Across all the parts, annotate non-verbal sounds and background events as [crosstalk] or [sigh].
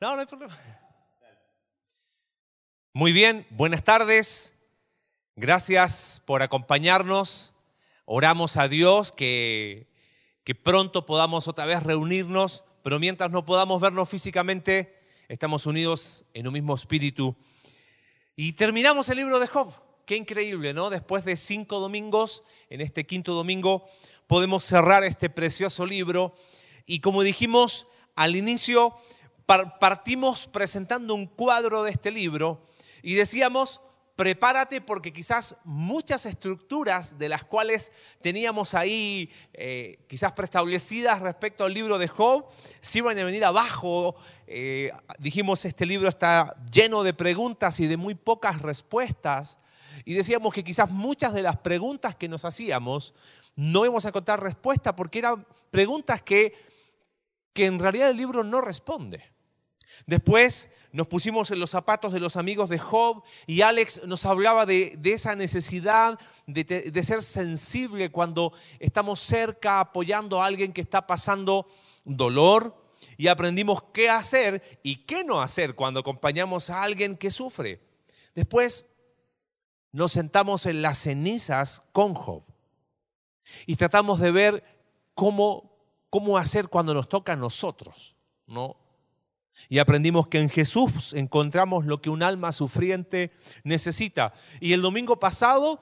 No, no hay problema. Muy bien, buenas tardes. Gracias por acompañarnos. Oramos a Dios que, que pronto podamos otra vez reunirnos, pero mientras no podamos vernos físicamente, estamos unidos en un mismo espíritu. Y terminamos el libro de Job. Qué increíble, ¿no? Después de cinco domingos, en este quinto domingo, podemos cerrar este precioso libro. Y como dijimos al inicio, partimos presentando un cuadro de este libro y decíamos, prepárate porque quizás muchas estructuras de las cuales teníamos ahí eh, quizás preestablecidas respecto al libro de Job, si iban a venir abajo. Eh, dijimos, este libro está lleno de preguntas y de muy pocas respuestas. Y decíamos que quizás muchas de las preguntas que nos hacíamos no íbamos a encontrar respuesta porque eran preguntas que, que en realidad el libro no responde. Después nos pusimos en los zapatos de los amigos de Job y Alex nos hablaba de, esa necesidad de, de, ser sensible cuando estamos cerca apoyando a alguien que está pasando dolor y aprendimos qué hacer y qué no hacer cuando acompañamos a alguien que sufre. Después nos sentamos en las cenizas con Job y tratamos de ver cómo, cómo hacer cuando nos toca a nosotros, ¿no? Y aprendimos que en Jesús encontramos lo que un alma sufriente necesita. Y el domingo pasado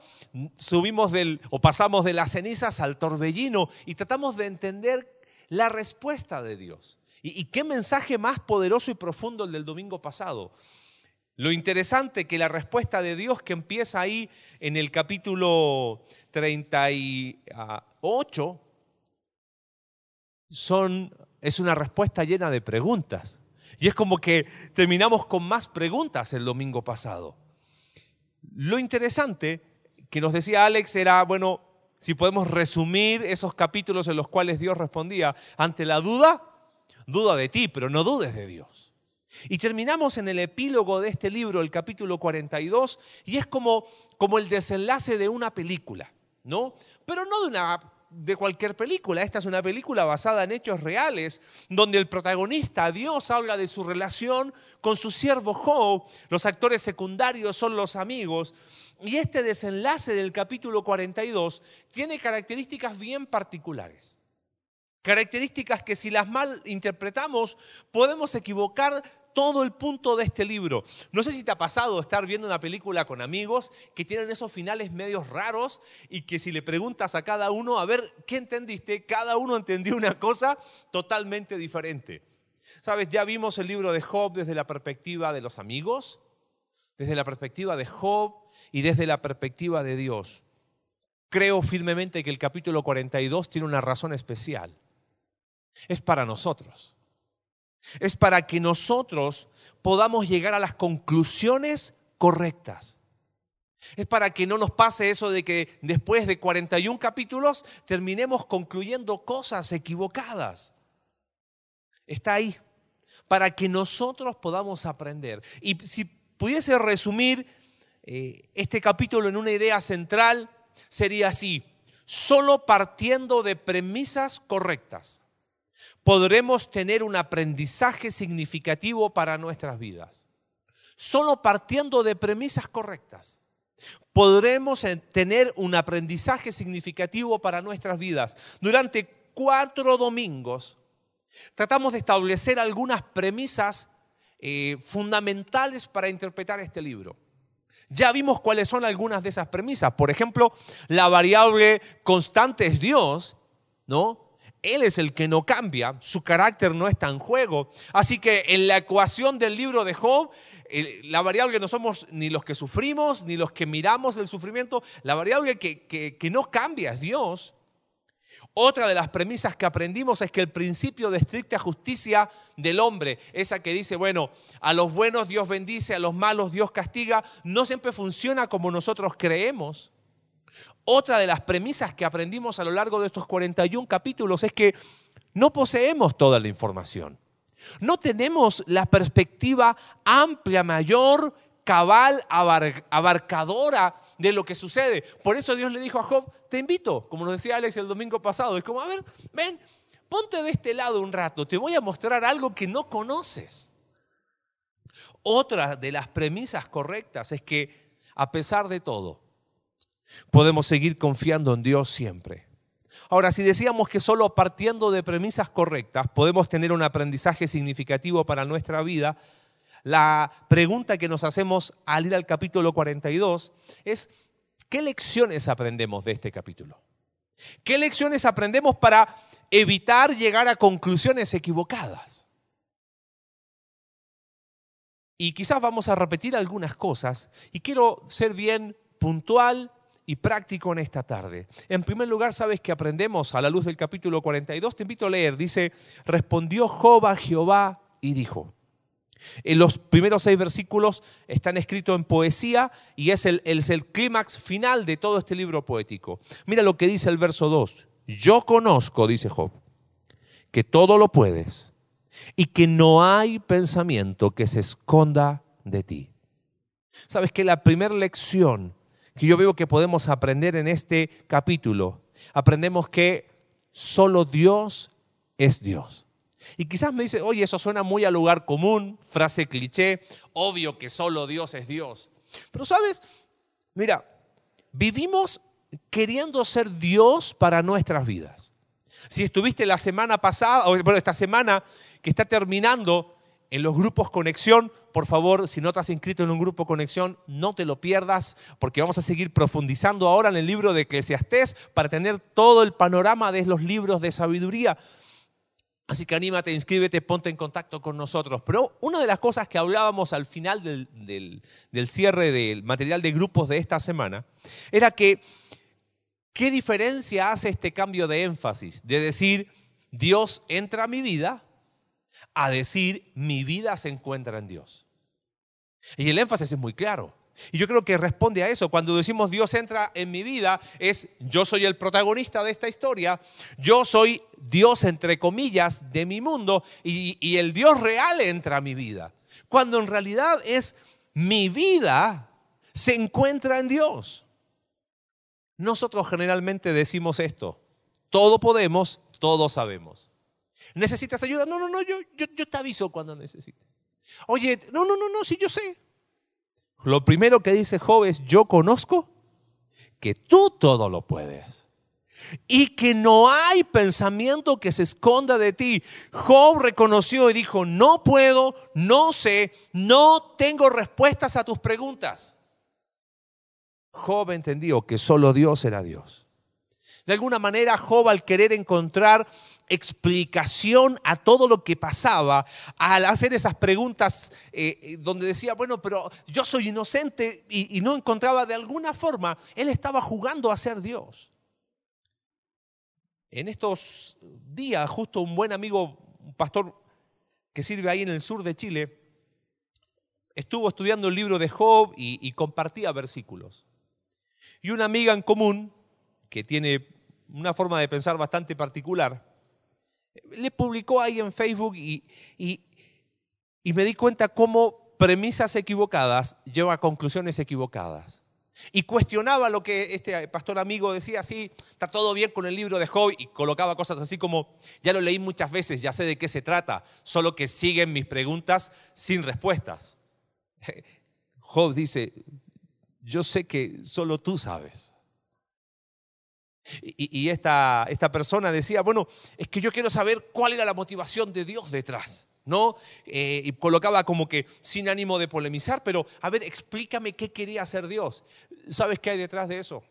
subimos del, o pasamos de las cenizas al torbellino y tratamos de entender la respuesta de Dios. Y, y qué mensaje más poderoso y profundo el del domingo pasado. Lo interesante que la respuesta de Dios que empieza ahí en el capítulo 38 son, es una respuesta llena de preguntas. Y es como que terminamos con más preguntas el domingo pasado. Lo interesante que nos decía Alex era, bueno, si podemos resumir esos capítulos en los cuales Dios respondía, ante la duda, duda de ti, pero no dudes de Dios. Y terminamos en el epílogo de este libro, el capítulo 42, y es como, como el desenlace de una película, ¿no? Pero no de una de cualquier película. Esta es una película basada en hechos reales, donde el protagonista, Dios, habla de su relación con su siervo Job, los actores secundarios son los amigos, y este desenlace del capítulo 42 tiene características bien particulares. Características que si las mal interpretamos podemos equivocar todo el punto de este libro. No sé si te ha pasado estar viendo una película con amigos que tienen esos finales medios raros y que si le preguntas a cada uno, a ver, ¿qué entendiste? Cada uno entendió una cosa totalmente diferente. Sabes, ya vimos el libro de Job desde la perspectiva de los amigos, desde la perspectiva de Job y desde la perspectiva de Dios. Creo firmemente que el capítulo 42 tiene una razón especial. Es para nosotros. Es para que nosotros podamos llegar a las conclusiones correctas. Es para que no nos pase eso de que después de 41 capítulos terminemos concluyendo cosas equivocadas. Está ahí, para que nosotros podamos aprender. Y si pudiese resumir eh, este capítulo en una idea central, sería así, solo partiendo de premisas correctas podremos tener un aprendizaje significativo para nuestras vidas. Solo partiendo de premisas correctas podremos tener un aprendizaje significativo para nuestras vidas. Durante cuatro domingos tratamos de establecer algunas premisas eh, fundamentales para interpretar este libro. Ya vimos cuáles son algunas de esas premisas. Por ejemplo, la variable constante es Dios, ¿no? Él es el que no cambia, su carácter no está en juego. Así que en la ecuación del libro de Job, la variable no somos ni los que sufrimos, ni los que miramos el sufrimiento, la variable que, que no cambia es Dios. Otra de las premisas que aprendimos es que el principio de estricta justicia del hombre, esa que dice, bueno, a los buenos Dios bendice, a los malos Dios castiga, no siempre funciona como nosotros creemos. Otra de las premisas que aprendimos a lo largo de estos 41 capítulos es que no poseemos toda la información. No tenemos la perspectiva amplia, mayor, cabal, abarcadora de lo que sucede. Por eso Dios le dijo a Job, te invito, como nos decía Alex el domingo pasado, es como, a ver, ven, ponte de este lado un rato, te voy a mostrar algo que no conoces. otra de las premisas correctas es que a pesar de todo, podemos seguir confiando en Dios siempre. Ahora, si decíamos que solo partiendo de premisas correctas podemos tener un aprendizaje significativo para nuestra vida, la pregunta que nos hacemos al ir al capítulo 42 es, ¿qué lecciones aprendemos de este capítulo? ¿Qué lecciones aprendemos para evitar llegar a conclusiones equivocadas? Y quizás vamos a repetir algunas cosas y quiero ser bien puntual y práctico en esta tarde. En primer lugar, sabes que aprendemos a la luz del capítulo 42, te invito a leer, dice, respondió Job a Jehová y dijo, en los primeros seis versículos están escritos en poesía y es el, es el clímax final de todo este libro poético. Mira lo que dice el verso 2. Yo conozco, dice Job, que todo lo puedes y que no hay pensamiento que se esconda de ti. Sabes que la primera lección que yo veo que podemos aprender en este capítulo, aprendemos que solo Dios es Dios. Y quizás me dice, oye, eso suena muy a lugar común, frase cliché, obvio que solo Dios es Dios. Pero sabes, mira, vivimos queriendo ser Dios para nuestras vidas. Si estuviste la semana pasada, o bueno, esta semana que está terminando en los grupos Conexión, por favor, si no te has inscrito en un grupo Conexión, no te lo pierdas, porque vamos a seguir profundizando ahora en el libro de Eclesiastés para tener todo el panorama de los libros de sabiduría. Así que anímate, inscríbete, ponte en contacto con nosotros. Pero una de las cosas que hablábamos al final del, del cierre del material de grupos de esta semana era que, ¿qué diferencia hace este cambio de énfasis? De decir, Dios entra a mi vida, a decir, mi vida se encuentra en Dios. Y el énfasis es muy claro. Y yo creo que responde a eso. Cuando decimos Dios entra en mi vida, es yo soy el protagonista de esta historia, yo soy Dios entre comillas de mi mundo y, y el Dios real entra a mi vida. Cuando en realidad es mi vida se encuentra en Dios. Nosotros generalmente decimos esto, todo podemos, todo sabemos. ¿Necesitas ayuda? No, no, no, yo, yo, yo te aviso cuando necesites. Oye, no, no, no, no, sí, yo sé. Lo primero que dice Job es, yo conozco que tú todo lo puedes. Y que no hay pensamiento que se esconda de ti. Job reconoció y dijo, no puedo, no sé, no tengo respuestas a tus preguntas. Job entendió que solo Dios era Dios. De alguna manera, Job al querer encontrar explicación a todo lo que pasaba, al hacer esas preguntas eh, eh, donde decía, bueno, pero yo soy inocente y, no encontraba de alguna forma, él estaba jugando a ser Dios. En estos días, justo un buen amigo, un pastor que sirve ahí en el sur de Chile, estuvo estudiando el libro de Job y compartía versículos. Y una amiga en común, que tiene una forma de pensar bastante particular, le publicó ahí en Facebook y, y, me di cuenta cómo premisas equivocadas llevan a conclusiones equivocadas. Y cuestionaba lo que este pastor amigo decía, sí, está todo bien con el libro de Job y colocaba cosas así como, ya lo leí muchas veces, ya sé de qué se trata, solo que siguen mis preguntas sin respuestas. [laughs] Job dice, yo sé que solo tú sabes. Y, esta, esta, persona decía, bueno, es que yo quiero saber cuál era la motivación de Dios detrás, ¿no? Eh, y colocaba como que sin ánimo de polemizar, pero a ver, explícame qué quería hacer Dios. ¿Sabes qué hay detrás de eso?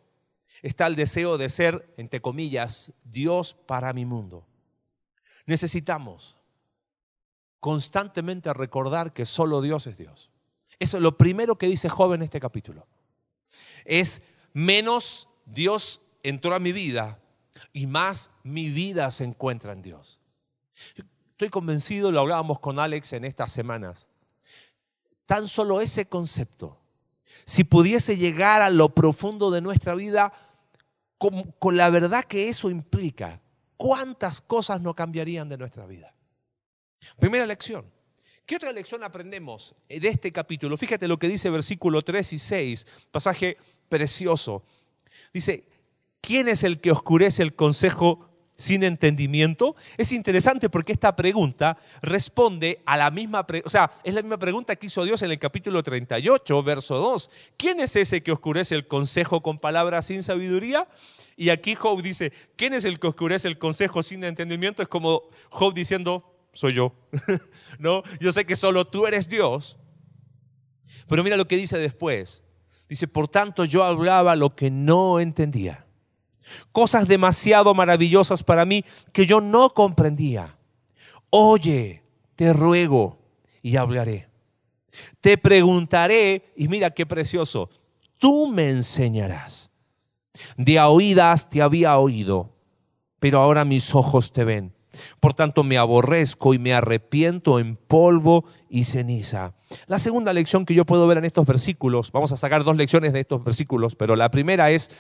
Está el deseo de ser, entre comillas, Dios para mi mundo. Necesitamos constantemente recordar que solo Dios es Dios. Eso es lo primero que dice Job en este capítulo. Es menos Dios entró a mi vida y más mi vida se encuentra en Dios. Estoy convencido, lo hablábamos con Alex en estas semanas, tan solo ese concepto, si pudiese llegar a lo profundo de nuestra vida, con, con la verdad que eso implica, ¿cuántas cosas no cambiarían de nuestra vida? Primera lección. ¿Qué otra lección aprendemos de este capítulo? Fíjate lo que dice versículo 3 y 6, pasaje precioso. Dice, ¿quién es el que oscurece el consejo sin entendimiento? Es interesante porque esta pregunta responde a la misma, o sea, es la misma pregunta que hizo Dios en el capítulo 38, verso 2. ¿Quién es ese que oscurece el consejo con palabras sin sabiduría? Y aquí Job dice, ¿quién es el que oscurece el consejo sin entendimiento? Es como Job diciendo, soy yo. [laughs] no, yo sé que solo tú eres Dios. Pero mira lo que dice después. Dice, por tanto yo hablaba lo que no entendía cosas demasiado maravillosas para mí que yo no comprendía. Oye, te ruego y hablaré. Te preguntaré y mira qué precioso, tú me enseñarás. De oídas te había oído, pero ahora mis ojos te ven. Por tanto, me aborrezco y me arrepiento en polvo y ceniza. La segunda lección que yo puedo ver en estos versículos, vamos a sacar dos lecciones de estos versículos, pero la primera es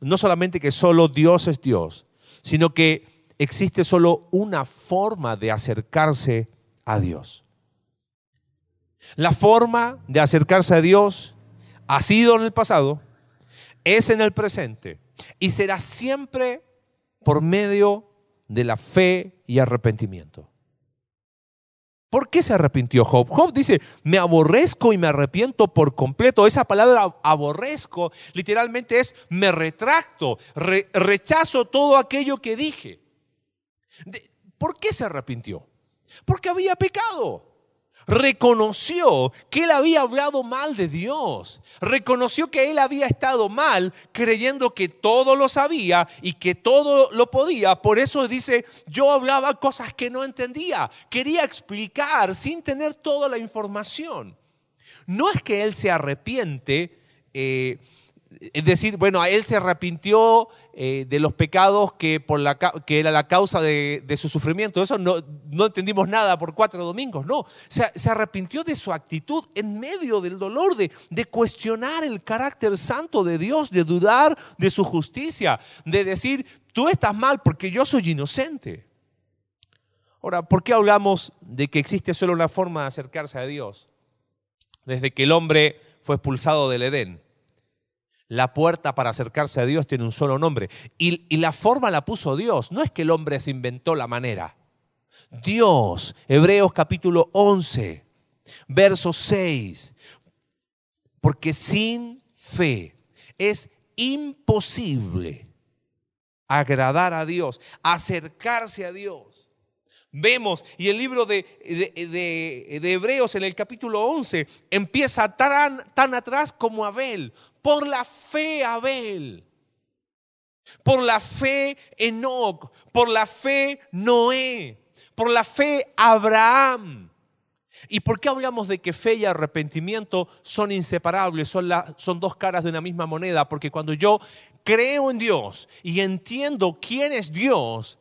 no solamente que solo Dios es Dios, sino que existe solo una forma de acercarse a Dios. La forma de acercarse a Dios ha sido en el pasado, es en el presente y será siempre por medio de la fe y arrepentimiento. ¿Por qué se arrepintió Job? Job dice, me aborrezco y me arrepiento por completo. Esa palabra aborrezco literalmente es me retracto, rechazo todo aquello que dije. ¿Por qué se arrepintió? Porque había pecado reconoció que él había hablado mal de Dios, reconoció que él había estado mal creyendo que todo lo sabía y que todo lo podía. Por eso dice, yo hablaba cosas que no entendía, quería explicar sin tener toda la información. No es que él se arrepiente. Eh, es decir, bueno, él se arrepintió eh, de los pecados que, la, era la causa de, su sufrimiento. Eso no, entendimos nada por cuatro domingos, no. Se, arrepintió de su actitud en medio del dolor, de cuestionar el carácter santo de Dios, de dudar de su justicia, de decir, tú estás mal porque yo soy inocente. Ahora, ¿por qué hablamos de que existe solo una forma de acercarse a Dios? Desde que el hombre fue expulsado del Edén la puerta para acercarse a Dios tiene un solo nombre. Y, la forma la puso Dios. No es que el hombre se inventó la manera. Dios, Hebreos capítulo 11, verso 6. Porque sin fe es imposible agradar a Dios, acercarse a Dios. Vemos, y el libro de, Hebreos en el capítulo 11 empieza tan atrás como Abel. Por la fe Abel, por la fe Enoch, por la fe Noé, por la fe Abraham. ¿Y por qué hablamos de que fe y arrepentimiento son inseparables, son, son dos caras de una misma moneda? Porque cuando yo creo en Dios y entiendo quién es Dios,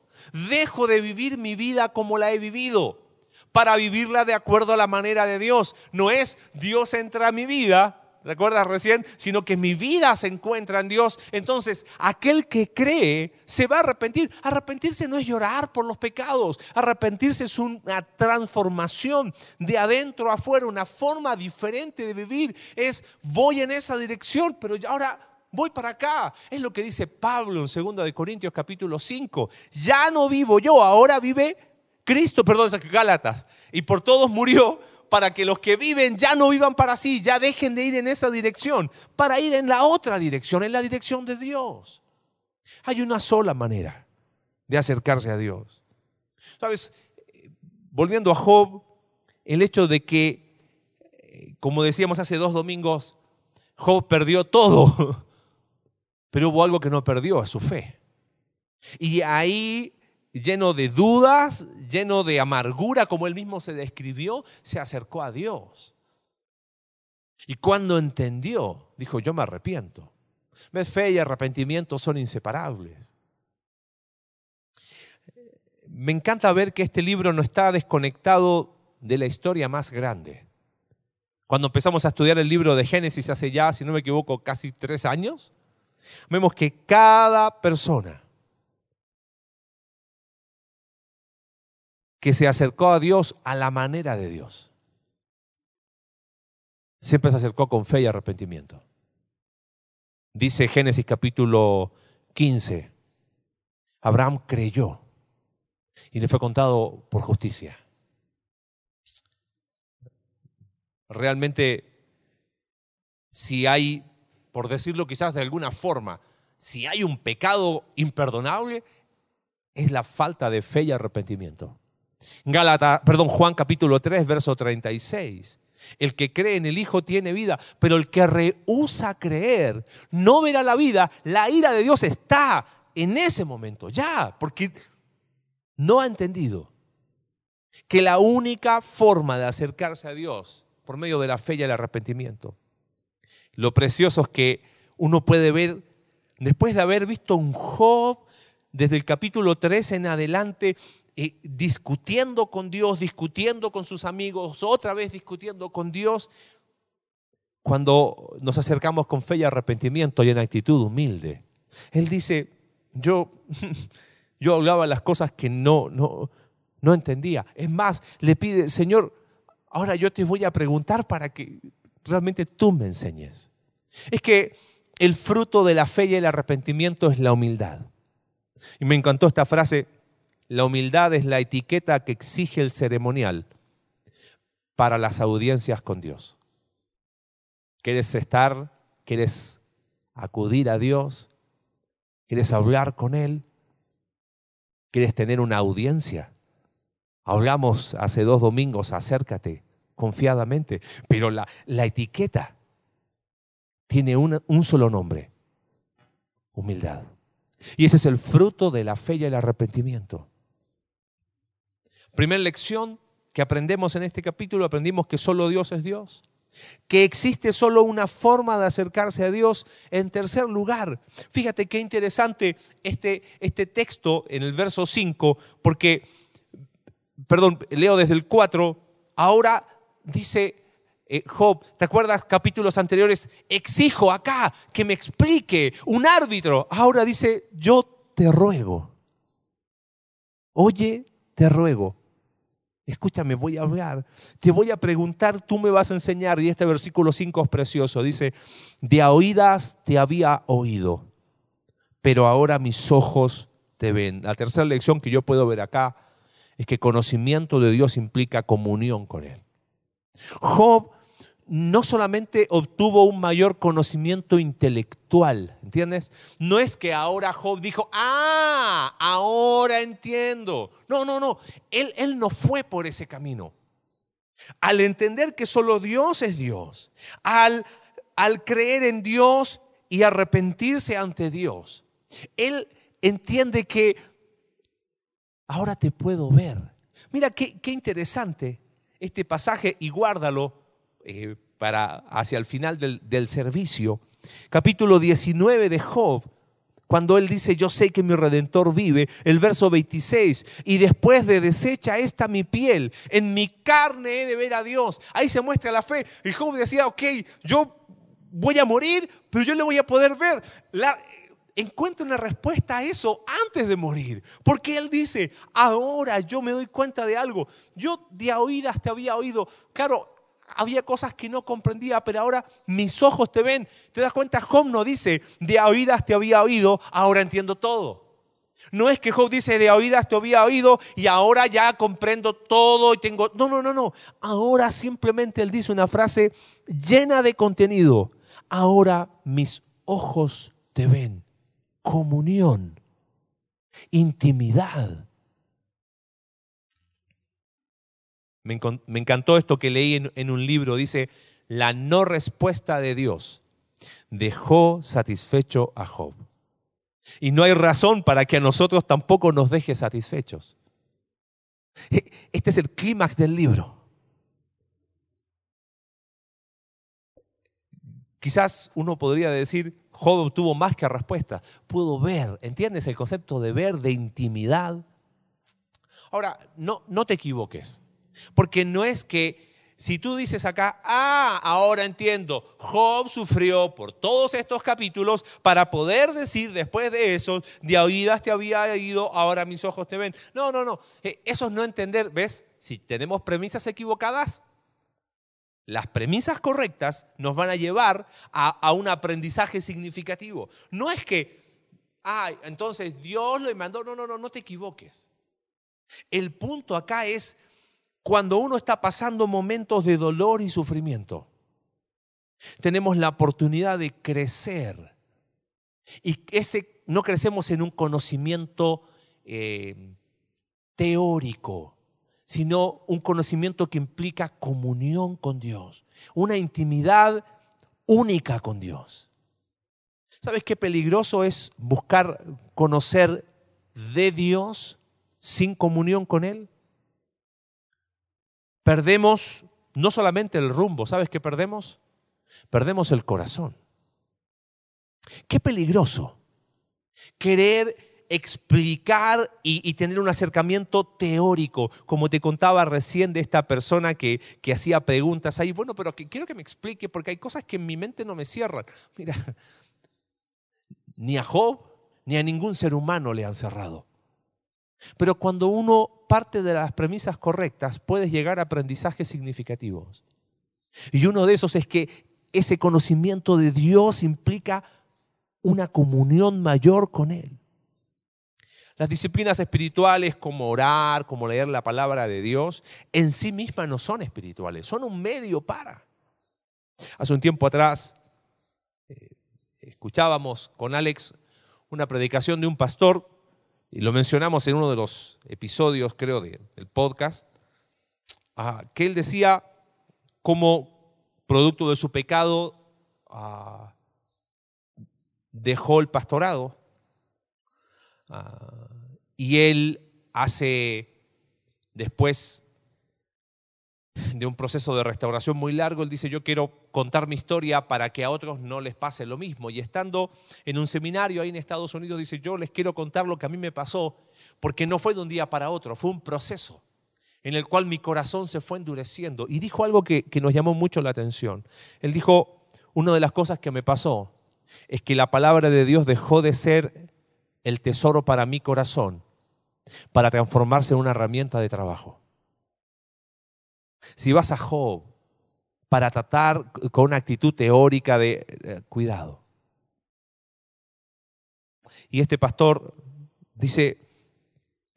dejo de vivir mi vida como la he vivido para vivirla de acuerdo a la manera de Dios. No es Dios entra a mi vida ¿recuerdas recién? Sino que mi vida se encuentra en Dios. Entonces, aquel que cree se va a arrepentir. Arrepentirse no es llorar por los pecados. Arrepentirse es una transformación de adentro a afuera, una forma diferente de vivir. Es voy en esa dirección, pero ahora voy para acá. Es lo que dice Pablo en 2 de Corintios capítulo 5. Ya no vivo yo, ahora vive Cristo, perdón, Gálatas. Y por todos murió para que los que viven ya no vivan para sí, ya dejen de ir en esa dirección, para ir en la otra dirección, en la dirección de Dios. Hay una sola manera de acercarse a Dios. Sabes, volviendo a Job, el hecho de que, eh, como decíamos hace dos domingos, Job perdió todo, [laughs] pero hubo algo que no perdió, a su fe. Y ahí lleno de dudas, lleno de amargura, como él mismo se describió, se acercó a Dios. Y cuando entendió, dijo, yo me arrepiento. ¿Ves? Fe y arrepentimiento son inseparables. Me encanta ver que este libro no está desconectado de la historia más grande. Cuando empezamos a estudiar el libro de Génesis hace ya, si no me equivoco, casi tres años, vemos que cada persona que se acercó a Dios a la manera de Dios. Siempre se acercó con fe y arrepentimiento. Dice Génesis capítulo 15, Abraham creyó y le fue contado por justicia. Realmente, si hay, por decirlo quizás de alguna forma, si hay un pecado imperdonable, es la falta de fe y arrepentimiento. Gálatas, perdón, Juan capítulo 3, verso 36. El que cree en el Hijo tiene vida, pero el que rehúsa creer no verá la vida. La ira de Dios está en ese momento, ya, porque no ha entendido que la única forma de acercarse a Dios por medio de la fe y el arrepentimiento. Lo precioso es que uno puede ver, después de haber visto un Job desde el capítulo 3 en adelante, discutiendo con Dios, discutiendo con sus amigos, otra vez discutiendo con Dios, cuando nos acercamos con fe y arrepentimiento y en actitud humilde. Él dice, yo, [laughs] yo hablaba las cosas que no, no, no entendía. Es más, le pide, Señor, ahora yo te voy a preguntar para que realmente tú me enseñes. Es que el fruto de la fe y el arrepentimiento es la humildad. Y me encantó esta frase, la humildad es la etiqueta que exige el ceremonial para las audiencias con Dios. ¿Quieres estar? ¿Quieres acudir a Dios? ¿Quieres hablar con Él? ¿Quieres tener una audiencia? Hablamos hace dos domingos, acércate confiadamente, pero la, la etiqueta tiene un solo nombre, humildad. Y ese es el fruto de la fe y el arrepentimiento. Primera lección que aprendemos en este capítulo, aprendimos que solo Dios es Dios, que existe solo una forma de acercarse a Dios. En tercer lugar, fíjate qué interesante este, este texto en el verso 5, porque, perdón, leo desde el 4, ahora dice eh, Job, ¿te acuerdas capítulos anteriores? Exijo acá que me explique un árbitro. Ahora dice, yo te ruego. Oye, te ruego escúchame, voy a hablar, te voy a preguntar, tú me vas a enseñar, y este versículo 5 es precioso, dice, de oídas te había oído, pero ahora mis ojos te ven. La tercera lección que yo puedo ver acá es que conocimiento de Dios implica comunión con Él. Job no solamente obtuvo un mayor conocimiento intelectual, ¿entiendes? No es que ahora Job dijo, ah, ahora entiendo. No, no, no, él, él no fue por ese camino. Al entender que solo Dios es Dios, al, al creer en Dios y arrepentirse ante Dios, él entiende que ahora te puedo ver. Mira qué, qué interesante este pasaje y guárdalo eh, para hacia el final del, del servicio, capítulo 19 de Job, cuando él dice, yo sé que mi redentor vive, el verso 26, y después de desecha esta mi piel, en mi carne he de ver a Dios. Ahí se muestra la fe. Y Job decía, ok, yo voy a morir, pero yo le voy a poder ver. La, encuentra una respuesta a eso antes de morir. Porque él dice, ahora yo me doy cuenta de algo. Yo de oídas te había oído. Claro, había cosas que no comprendía, pero ahora mis ojos te ven. ¿Te das cuenta? Job no dice, de oídas te había oído, ahora entiendo todo. No es que Job dice, de oídas te había oído y ahora ya comprendo todo y tengo... No, no, no, no. Ahora simplemente él dice una frase llena de contenido. Ahora mis ojos te ven. Comunión, intimidad. Me, encantó esto que leí en, un libro. Dice, la no respuesta de Dios dejó satisfecho a Job. Y no hay razón para que a nosotros tampoco nos deje satisfechos. E, este es el clímax del libro. Quizás uno podría decir, Job obtuvo más que respuesta. Pudo ver, ¿entiendes el concepto de ver, de intimidad? Ahora, no, no te equivoques. Porque no es que si tú dices acá, ah, ahora entiendo, Job sufrió por todos estos capítulos para poder decir después de eso, de oídas te había ido, ahora mis ojos te ven. No, no, no, eh, eso es no entender, ¿ves? Si tenemos premisas equivocadas, las premisas correctas nos van a llevar a, a un aprendizaje significativo. No es que ah, entonces Dios lo mandó. No, no, no, no te equivoques. El punto acá es cuando uno está pasando momentos de dolor y sufrimiento. Tenemos la oportunidad de crecer. Y ese, no crecemos en un conocimiento eh, teórico, sino un conocimiento que implica comunión con Dios, una intimidad única con Dios. ¿Sabes qué peligroso es buscar conocer de Dios sin comunión con Él? Perdemos no solamente el rumbo, ¿sabes qué perdemos? Perdemos el corazón. Qué peligroso querer explicar y, tener un acercamiento teórico, como te contaba recién de esta persona que, que hacía preguntas ahí. Bueno, pero quiero que me explique porque hay cosas que en mi mente no me cierran. Mira, ni a Job ni a ningún ser humano le han cerrado. Pero cuando uno parte de las premisas correctas, puedes llegar a aprendizajes significativos. Y uno de esos es que ese conocimiento de Dios implica una comunión mayor con Él. Las disciplinas espirituales como orar, como leer la palabra de Dios, en sí mismas no son espirituales, son un medio para. Hace un tiempo atrás eh, escuchábamos con Alex una predicación de un pastor, y lo mencionamos en uno de los episodios, creo, del podcast, que él decía como producto de su pecado dejó el pastorado y él hace, después de un proceso de restauración muy largo, él dice, yo quiero contar mi historia para que a otros no les pase lo mismo. Y estando en un seminario ahí en Estados Unidos, dice, yo les quiero contar lo que a mí me pasó, porque no fue de un día para otro, fue un proceso en el cual mi corazón se fue endureciendo. Y dijo algo que, que nos llamó mucho la atención. Él dijo, una de las cosas que me pasó es que la palabra de Dios dejó de ser el tesoro para mi corazón para transformarse en una herramienta de trabajo. Si vas a Job para tratar con una actitud teórica de eh, cuidado. Y este pastor dice,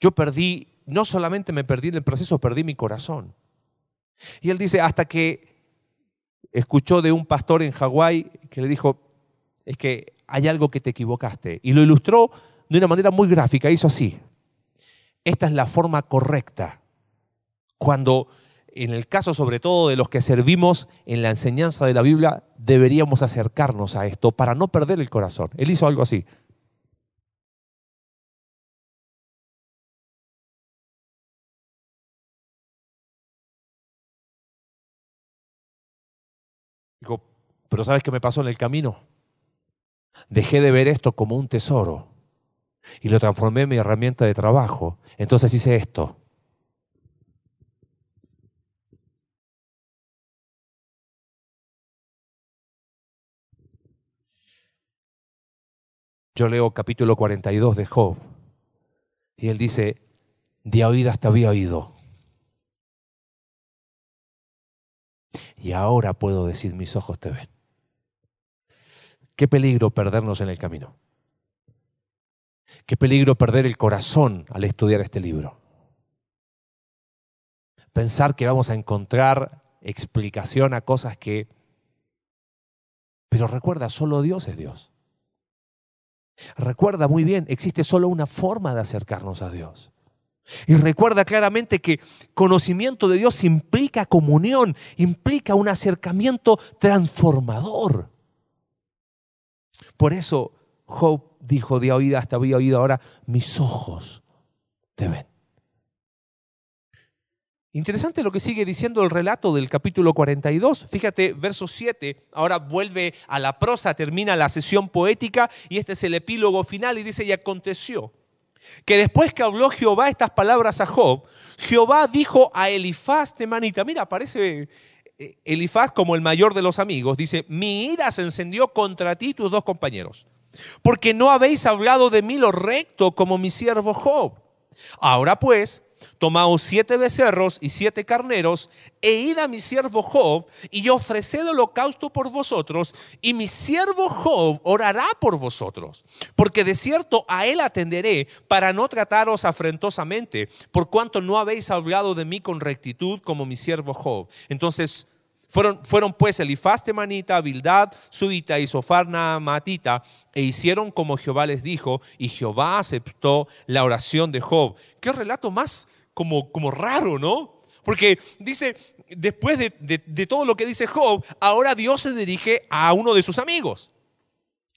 yo perdí, no solamente me perdí en el proceso, perdí mi corazón. Y él dice, hasta que escuchó de un pastor en Hawái que le dijo, es que hay algo que te equivocaste. Y lo ilustró de una manera muy gráfica, hizo así. Esta es la forma correcta. Cuando, en el caso sobre todo de los que servimos en la enseñanza de la Biblia, deberíamos acercarnos a esto para no perder el corazón. Él hizo algo así. Dijo, pero ¿sabes qué me pasó en el camino? Dejé de ver esto como un tesoro y lo transformé en mi herramienta de trabajo. Entonces hice esto. Yo leo capítulo 42 de Job y él dice, de oídas te había oído. Y ahora puedo decir, mis ojos te ven. Qué peligro perdernos en el camino. Qué peligro perder el corazón al estudiar este libro. Pensar que vamos a encontrar explicación a cosas que... Pero recuerda, solo Dios es Dios. Recuerda muy bien, existe solo una forma de acercarnos a Dios. Y recuerda claramente que conocimiento de Dios implica comunión, implica un acercamiento transformador. Por eso Job dijo de oída hasta había oído, ahora mis ojos te ven. Interesante lo que sigue diciendo el relato del capítulo 42. Fíjate, verso 7, ahora vuelve a la prosa, termina la sesión poética y este es el epílogo final y dice, y aconteció que después que habló Jehová estas palabras a Job, Jehová dijo a Elifaz Temanita, mira, aparece eh, Elifaz como el mayor de los amigos, dice, mi ira se encendió contra ti y tus dos compañeros porque no habéis hablado de mí lo recto como mi siervo Job. Ahora pues, tomaos siete becerros y siete carneros, e id a mi siervo Job, y ofreced holocausto por vosotros, y mi siervo Job orará por vosotros, porque de cierto a él atenderé, para no trataros afrentosamente, por cuanto no habéis hablado de mí con rectitud como mi siervo Job. Entonces fueron, fueron pues Elifaz temanita, Bildad, Suita y Sofarna matita, e hicieron como Jehová les dijo, y Jehová aceptó la oración de Job. Qué relato más como, como raro, ¿no? Porque dice, después de, de todo lo que dice Job, ahora Dios se dirige a uno de sus amigos.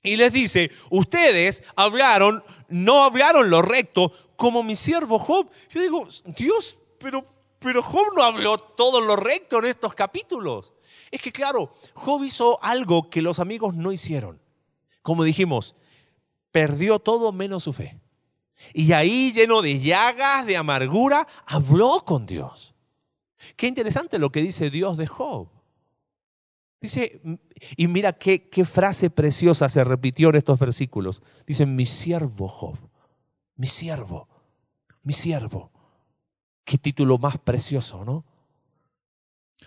Y les dice, ustedes hablaron, no hablaron lo recto como mi siervo Job. Yo digo, Dios, pero pero Job no habló todo lo recto en estos capítulos. Es que claro, Job hizo algo que los amigos no hicieron. Como dijimos, perdió todo menos su fe. Y ahí, lleno de llagas, de amargura, habló con Dios. Qué interesante lo que dice Dios de Job. Dice, y mira qué, frase preciosa se repitió en estos versículos. Dice, mi siervo Job, mi siervo, mi siervo. Qué título más precioso, ¿no?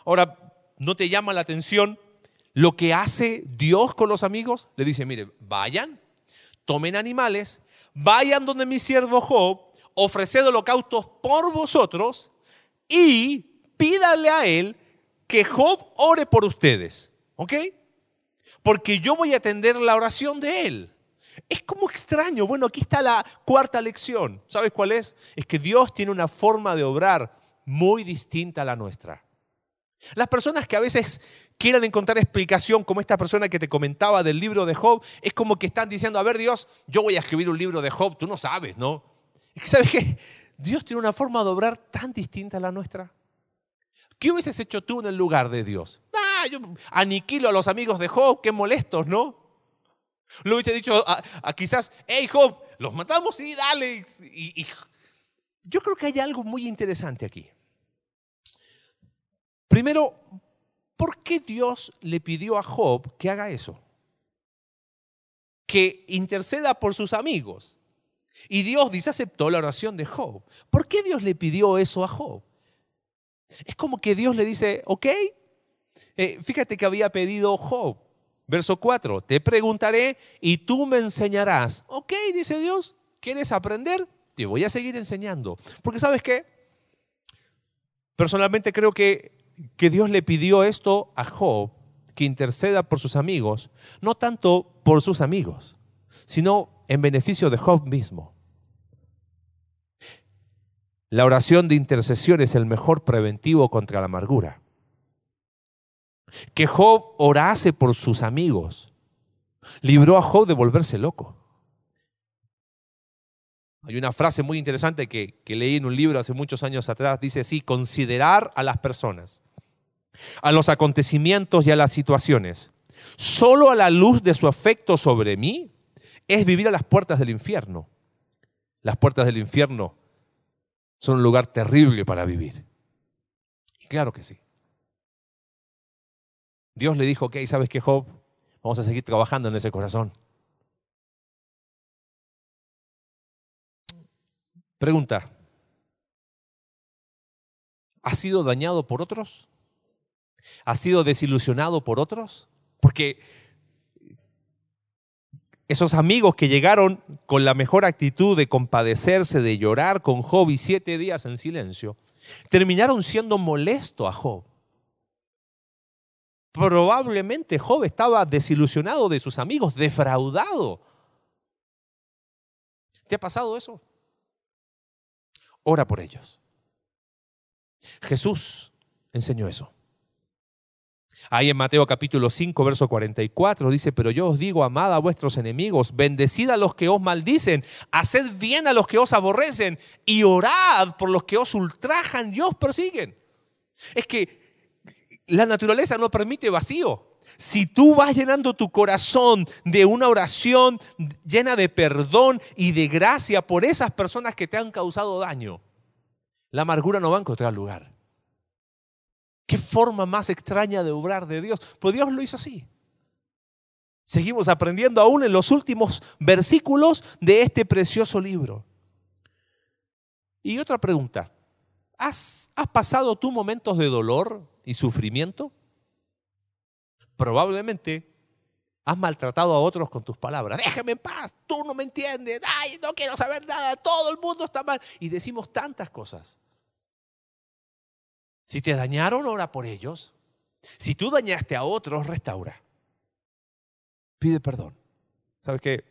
Ahora, ¿no te llama la atención lo que hace Dios con los amigos? Le dice, mire, vayan, tomen animales, vayan donde mi siervo Job, ofreced holocaustos por vosotros y pídale a él que Job ore por ustedes. ¿Ok? Porque yo voy a atender la oración de él. Es como extraño. Bueno, aquí está la cuarta lección. ¿Sabes cuál es? Es que Dios tiene una forma de obrar muy distinta a la nuestra. Las personas que a veces quieran encontrar explicación, como esta persona que te comentaba del libro de Job, es como que están diciendo, a ver Dios, yo voy a escribir un libro de Job, tú no sabes, ¿no? Es que sabes que Dios tiene una forma de obrar tan distinta a la nuestra. ¿Qué hubieses hecho tú en el lugar de Dios? Ah, yo aniquilo a los amigos de Job, qué molestos, ¿no? Lo hubiese dicho a, quizás, hey Job, los matamos y dale. Y, yo creo que hay algo muy interesante aquí. Primero, ¿por qué Dios le pidió a Job que haga eso? Que interceda por sus amigos. Y Dios dice, aceptó la oración de Job. ¿Por qué Dios le pidió eso a Job? Es como que Dios le dice, ok, eh, fíjate que había pedido Job Verso 4, te preguntaré y tú me enseñarás. Ok, dice Dios, ¿quieres aprender? Te voy a seguir enseñando. Porque sabes qué? Personalmente creo que, que Dios le pidió esto a Job, que interceda por sus amigos, no tanto por sus amigos, sino en beneficio de Job mismo. La oración de intercesión es el mejor preventivo contra la amargura que Job orase por sus amigos, libró a Job de volverse loco. Hay una frase muy interesante que, leí en un libro hace muchos años atrás, dice así, considerar a las personas, a los acontecimientos y a las situaciones, solo a la luz de su afecto sobre mí, es vivir a las puertas del infierno. Las puertas del infierno son un lugar terrible para vivir. Y claro que sí. Dios le dijo, ok, ¿sabes qué, Job? Vamos a seguir trabajando en ese corazón. Pregunta, ¿has sido dañado por otros? ¿Has sido desilusionado por otros? Porque esos amigos que llegaron con la mejor actitud de compadecerse, de llorar con Job y siete días en silencio, terminaron siendo molesto a Job probablemente Job estaba desilusionado de sus amigos, defraudado. ¿Te ha pasado eso? Ora por ellos. Jesús enseñó eso. Ahí en Mateo capítulo 5, verso 44 dice, pero yo os digo, amad a vuestros enemigos, bendecid a los que os maldicen, haced bien a los que os aborrecen y orad por los que os ultrajan y os persiguen. Es que la naturaleza no permite vacío. Si tú vas llenando tu corazón de una oración llena de perdón y de gracia por esas personas que te han causado daño, la amargura no va a encontrar lugar. ¿Qué forma más extraña de obrar de Dios? Pues Dios lo hizo así. Seguimos aprendiendo aún en los últimos versículos de este precioso libro. Y otra pregunta, ¿Has, ¿Has pasado tú momentos de dolor y sufrimiento? Probablemente has maltratado a otros con tus palabras. Déjame en paz, tú no me entiendes, ay, no quiero saber nada, todo el mundo está mal. Y decimos tantas cosas. Si te dañaron, ora por ellos. Si tú dañaste a otros, restaura. Pide perdón. ¿Sabes qué?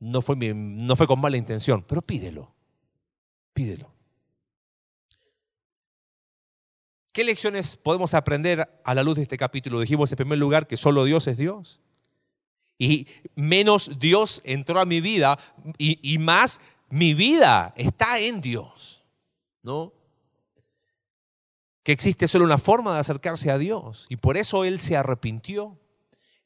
No fue, no fue con mala intención, pero pídelo. Pídelo. ¿Qué lecciones podemos aprender a la luz de este capítulo? Dijimos en primer lugar que solo Dios es Dios. Y menos Dios entró a mi vida y, y más mi vida está en Dios. ¿No? Que existe solo una forma de acercarse a Dios y por eso Él se arrepintió.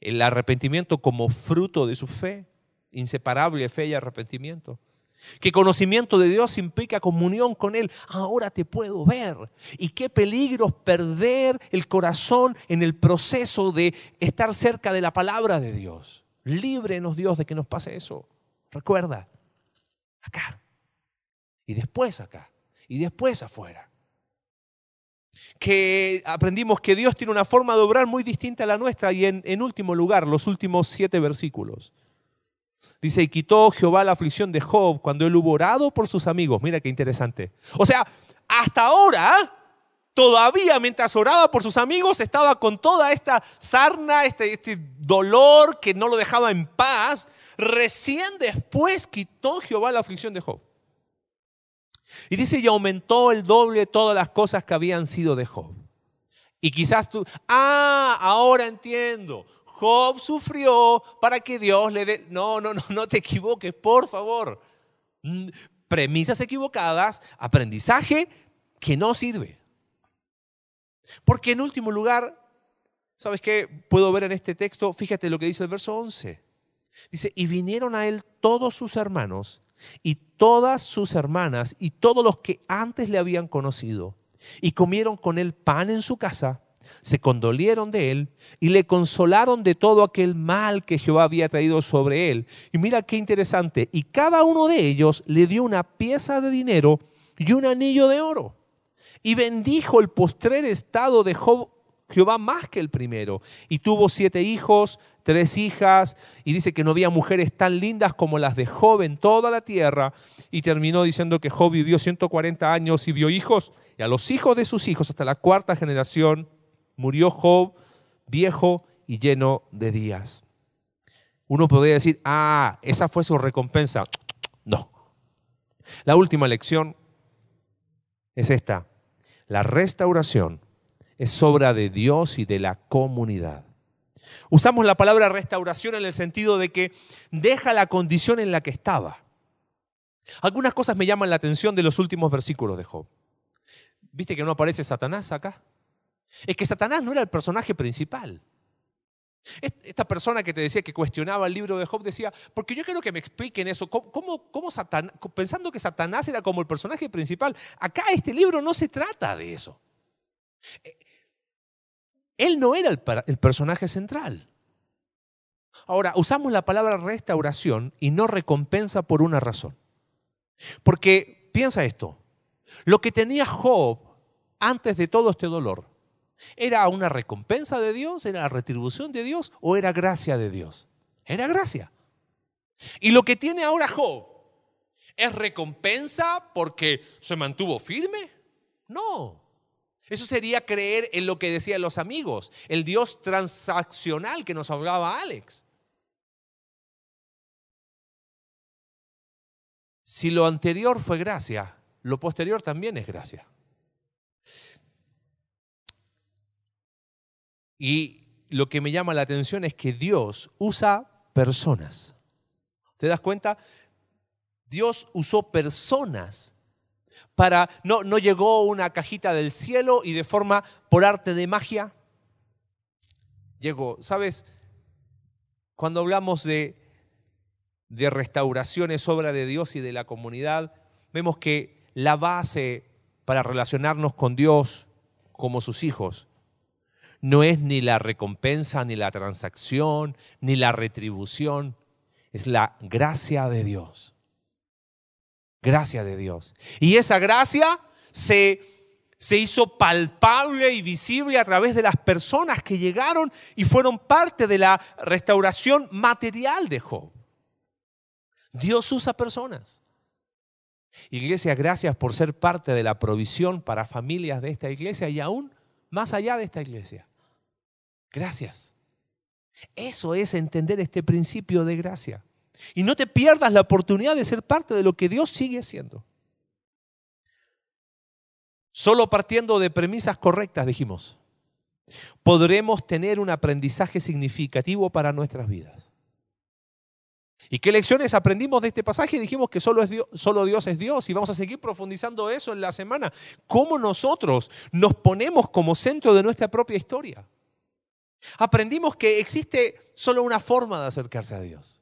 El arrepentimiento como fruto de su fe, inseparable fe y arrepentimiento. Que conocimiento de Dios implica comunión con Él. Ahora te puedo ver. Y qué peligro perder el corazón en el proceso de estar cerca de la palabra de Dios. Líbrenos Dios de que nos pase eso. Recuerda, acá. Y después acá. Y después afuera. Que aprendimos que Dios tiene una forma de obrar muy distinta a la nuestra. Y en, en último lugar, los últimos siete versículos. Dice, y quitó Jehová la aflicción de Job cuando él hubo orado por sus amigos. Mira qué interesante. O sea, hasta ahora, todavía mientras oraba por sus amigos, estaba con toda esta sarna, este, este dolor que no lo dejaba en paz. Recién después quitó Jehová la aflicción de Job. Y dice, y aumentó el doble todas las cosas que habían sido de Job. Y quizás tú, ah, ahora entiendo. Job sufrió para que Dios le dé... No, no, no, no te equivoques, por favor. Mm, premisas equivocadas, aprendizaje que no sirve. Porque en último lugar, ¿sabes qué? Puedo ver en este texto, fíjate lo que dice el verso 11. Dice, y vinieron a él todos sus hermanos y todas sus hermanas y todos los que antes le habían conocido, y comieron con él pan en su casa se condolieron de él y le consolaron de todo aquel mal que Jehová había traído sobre él. Y mira qué interesante, y cada uno de ellos le dio una pieza de dinero y un anillo de oro. Y bendijo el postrer estado de Jehová más que el primero. Y tuvo siete hijos, tres hijas, y dice que no había mujeres tan lindas como las de Job en toda la tierra. Y terminó diciendo que Job vivió 140 años y vio hijos, y a los hijos de sus hijos hasta la cuarta generación murió Job viejo y lleno de días. Uno podría decir, ah, esa fue su recompensa. [tsk] No. La última lección es esta. La restauración es obra de Dios y de la comunidad. Usamos la palabra restauración en el sentido de que deja la condición en la que estaba. Algunas cosas me llaman la atención de los últimos versículos de Job. ¿Viste que no aparece Satanás acá? Es que Satanás no era el personaje principal. Esta persona que te decía que cuestionaba el libro de Job decía, porque yo quiero que me expliquen eso, ¿cómo, cómo Satanás, pensando que Satanás era como el personaje principal, acá este libro no se trata de eso. Eh, él no era el, el personaje central. Ahora, usamos la palabra restauración y no recompensa por una razón. Porque piensa esto, lo que tenía Job antes de todo este dolor ¿Era una recompensa de Dios? ¿Era retribución de Dios? ¿O era gracia de Dios? Era gracia. Y lo que tiene ahora Job, ¿es recompensa porque se mantuvo firme? No. Eso sería creer en lo que decían los amigos, el Dios transaccional que nos hablaba Alex. Si lo anterior fue gracia, lo posterior también es gracia. Y lo que me llama la atención es que Dios usa personas. ¿Te das cuenta? Dios usó personas para, no, no llegó una cajita del cielo y de forma por arte de magia, llegó, ¿sabes? Cuando hablamos de, de restauración es obra de Dios y de la comunidad, vemos que la base para relacionarnos con Dios como sus hijos no es ni la recompensa, ni la transacción, ni la retribución, es la gracia de Dios. Gracia de Dios. Y esa gracia se, se hizo palpable y visible a través de las personas que llegaron y fueron parte de la restauración material de Job. Dios usa personas. Iglesia, gracias por ser parte de la provisión para familias de esta iglesia y aún más allá de esta iglesia. Gracias. Eso es entender este principio de gracia. Y no te pierdas la oportunidad de ser parte de lo que Dios sigue haciendo. Solo partiendo de premisas correctas, dijimos, podremos tener un aprendizaje significativo para nuestras vidas. ¿Y qué lecciones aprendimos de este pasaje? Dijimos que solo, Dios, solo Dios es Dios y vamos a seguir profundizando eso en la semana. ¿Cómo nosotros nos ponemos como centro de nuestra propia historia? Aprendimos que existe solo una forma de acercarse a Dios.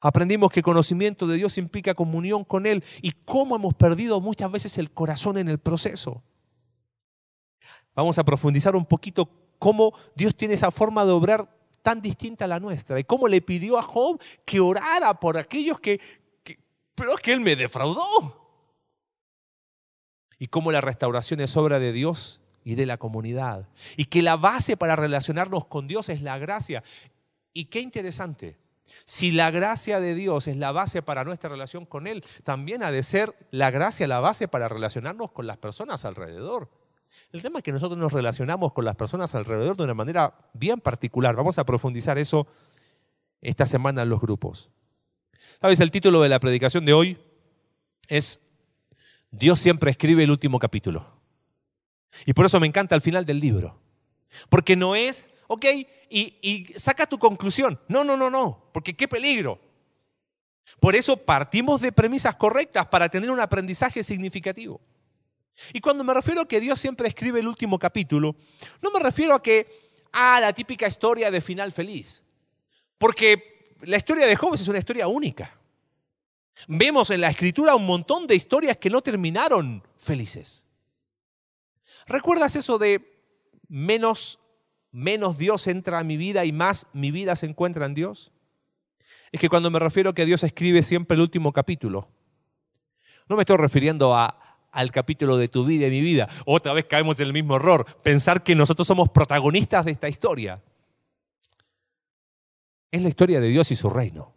Aprendimos que conocimiento de Dios implica comunión con Él y cómo hemos perdido muchas veces el corazón en el proceso. Vamos a profundizar un poquito cómo Dios tiene esa forma de obrar tan distinta a la nuestra y cómo le pidió a Job que orara por aquellos que, pero es que Él me defraudó. Y cómo la restauración es obra de Dios y de la comunidad. Y que la base para relacionarnos con Dios es la gracia. Y qué interesante, si la gracia de Dios es la base para nuestra relación con Él, también ha de ser la gracia la base para relacionarnos con las personas alrededor. El tema es que nosotros nos relacionamos con las personas alrededor de una manera bien particular. Vamos a profundizar eso esta semana en los grupos. ¿Sabes? El título de la predicación de hoy es Dios siempre escribe el último capítulo. Y por eso me encanta el final del libro. Porque no es, ok, y, saca tu conclusión. No, no, no, no, porque qué peligro. Por eso partimos de premisas correctas para tener un aprendizaje significativo. Y cuando me refiero a que Dios siempre escribe el último capítulo, no me refiero a que, a la típica historia de final feliz. Porque la historia de Job es una historia única. Vemos en la escritura un montón de historias que no terminaron felices. ¿Recuerdas eso de menos, menos Dios entra a mi vida y más mi vida se encuentra en Dios? Es que cuando me refiero a que Dios escribe siempre el último capítulo, no me estoy refiriendo a, al capítulo de tu vida y mi vida. Otra vez caemos en el mismo error, pensar que nosotros somos protagonistas de esta historia. Es la historia de Dios y su reino.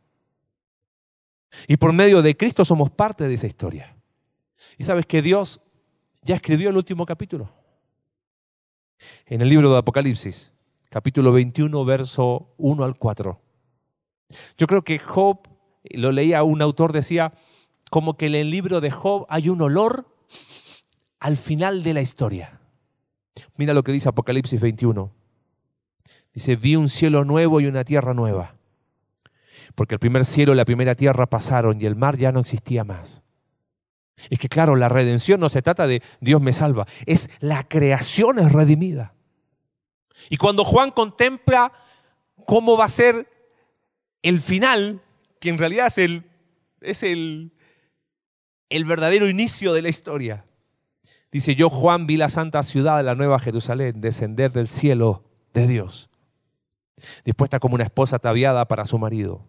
Y por medio de Cristo somos parte de esa historia. Y sabes que Dios ya escribió el último capítulo. En el libro de Apocalipsis, capítulo 21, verso 1 al 4. Yo creo que Job, lo leía un autor, decía, como que en el libro de Job hay un olor al final de la historia. Mira lo que dice Apocalipsis 21. Dice, vi un cielo nuevo y una tierra nueva. Porque el primer cielo y la primera tierra pasaron y el mar ya no existía más. Es que claro, la redención no se trata de Dios me salva, es la creación es redimida. Y cuando Juan contempla cómo va a ser el final, que en realidad es el, es el, el verdadero inicio de la historia. Dice, yo Juan vi la santa ciudad de la nueva Jerusalén descender del cielo de Dios, dispuesta como una esposa ataviada para su marido.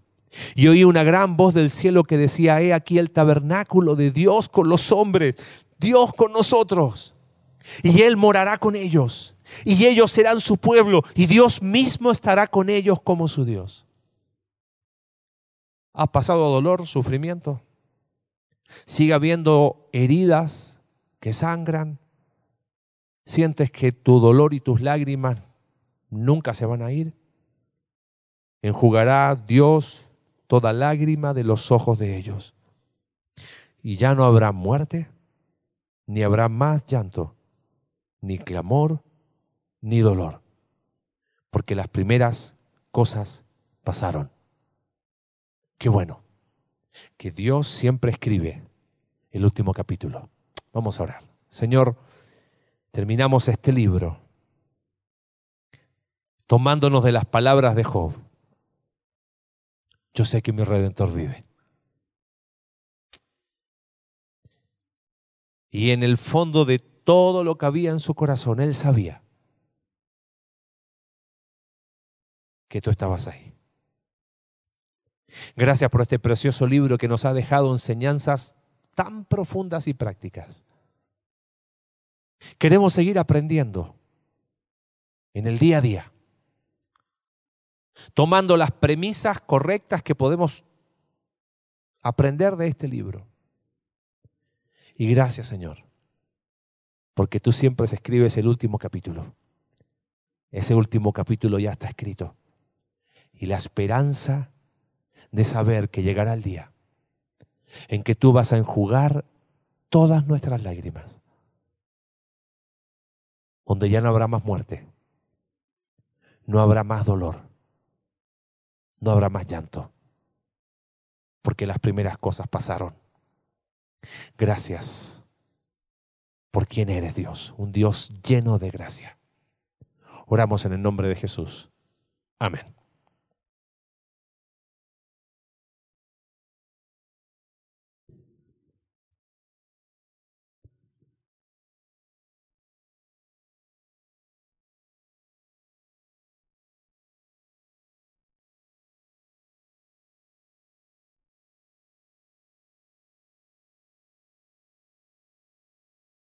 Y oí una gran voz del cielo que decía, he aquí el tabernáculo de Dios con los hombres, Dios con nosotros. Y Él morará con ellos. Y ellos serán su pueblo. Y Dios mismo estará con ellos como su Dios. ¿Has pasado dolor, sufrimiento? ¿Sigue habiendo heridas que sangran? ¿Sientes que tu dolor y tus lágrimas nunca se van a ir? Enjugará Dios toda lágrima de los ojos de ellos. Y ya no habrá muerte, ni habrá más llanto, ni clamor, ni dolor, porque las primeras cosas pasaron. Qué bueno, que Dios siempre escribe el último capítulo. Vamos a orar. Señor, terminamos este libro tomándonos de las palabras de Job yo sé que mi redentor vive. Y en el fondo de todo lo que había en su corazón, él sabía que tú estabas ahí. Gracias por este precioso libro que nos ha dejado enseñanzas tan profundas y prácticas. Queremos seguir aprendiendo en el día a día, tomando las premisas correctas que podemos aprender de este libro. Y gracias Señor, porque tú siempre escribes el último capítulo. Ese último capítulo ya está escrito. Y la esperanza de saber que llegará el día en que tú vas a enjugar todas nuestras lágrimas, donde ya no habrá más muerte, no habrá más dolor, no habrá más llanto, porque las primeras cosas pasaron. Gracias por quien eres Dios, un Dios lleno de gracia. Oramos en el nombre de Jesús. Amén.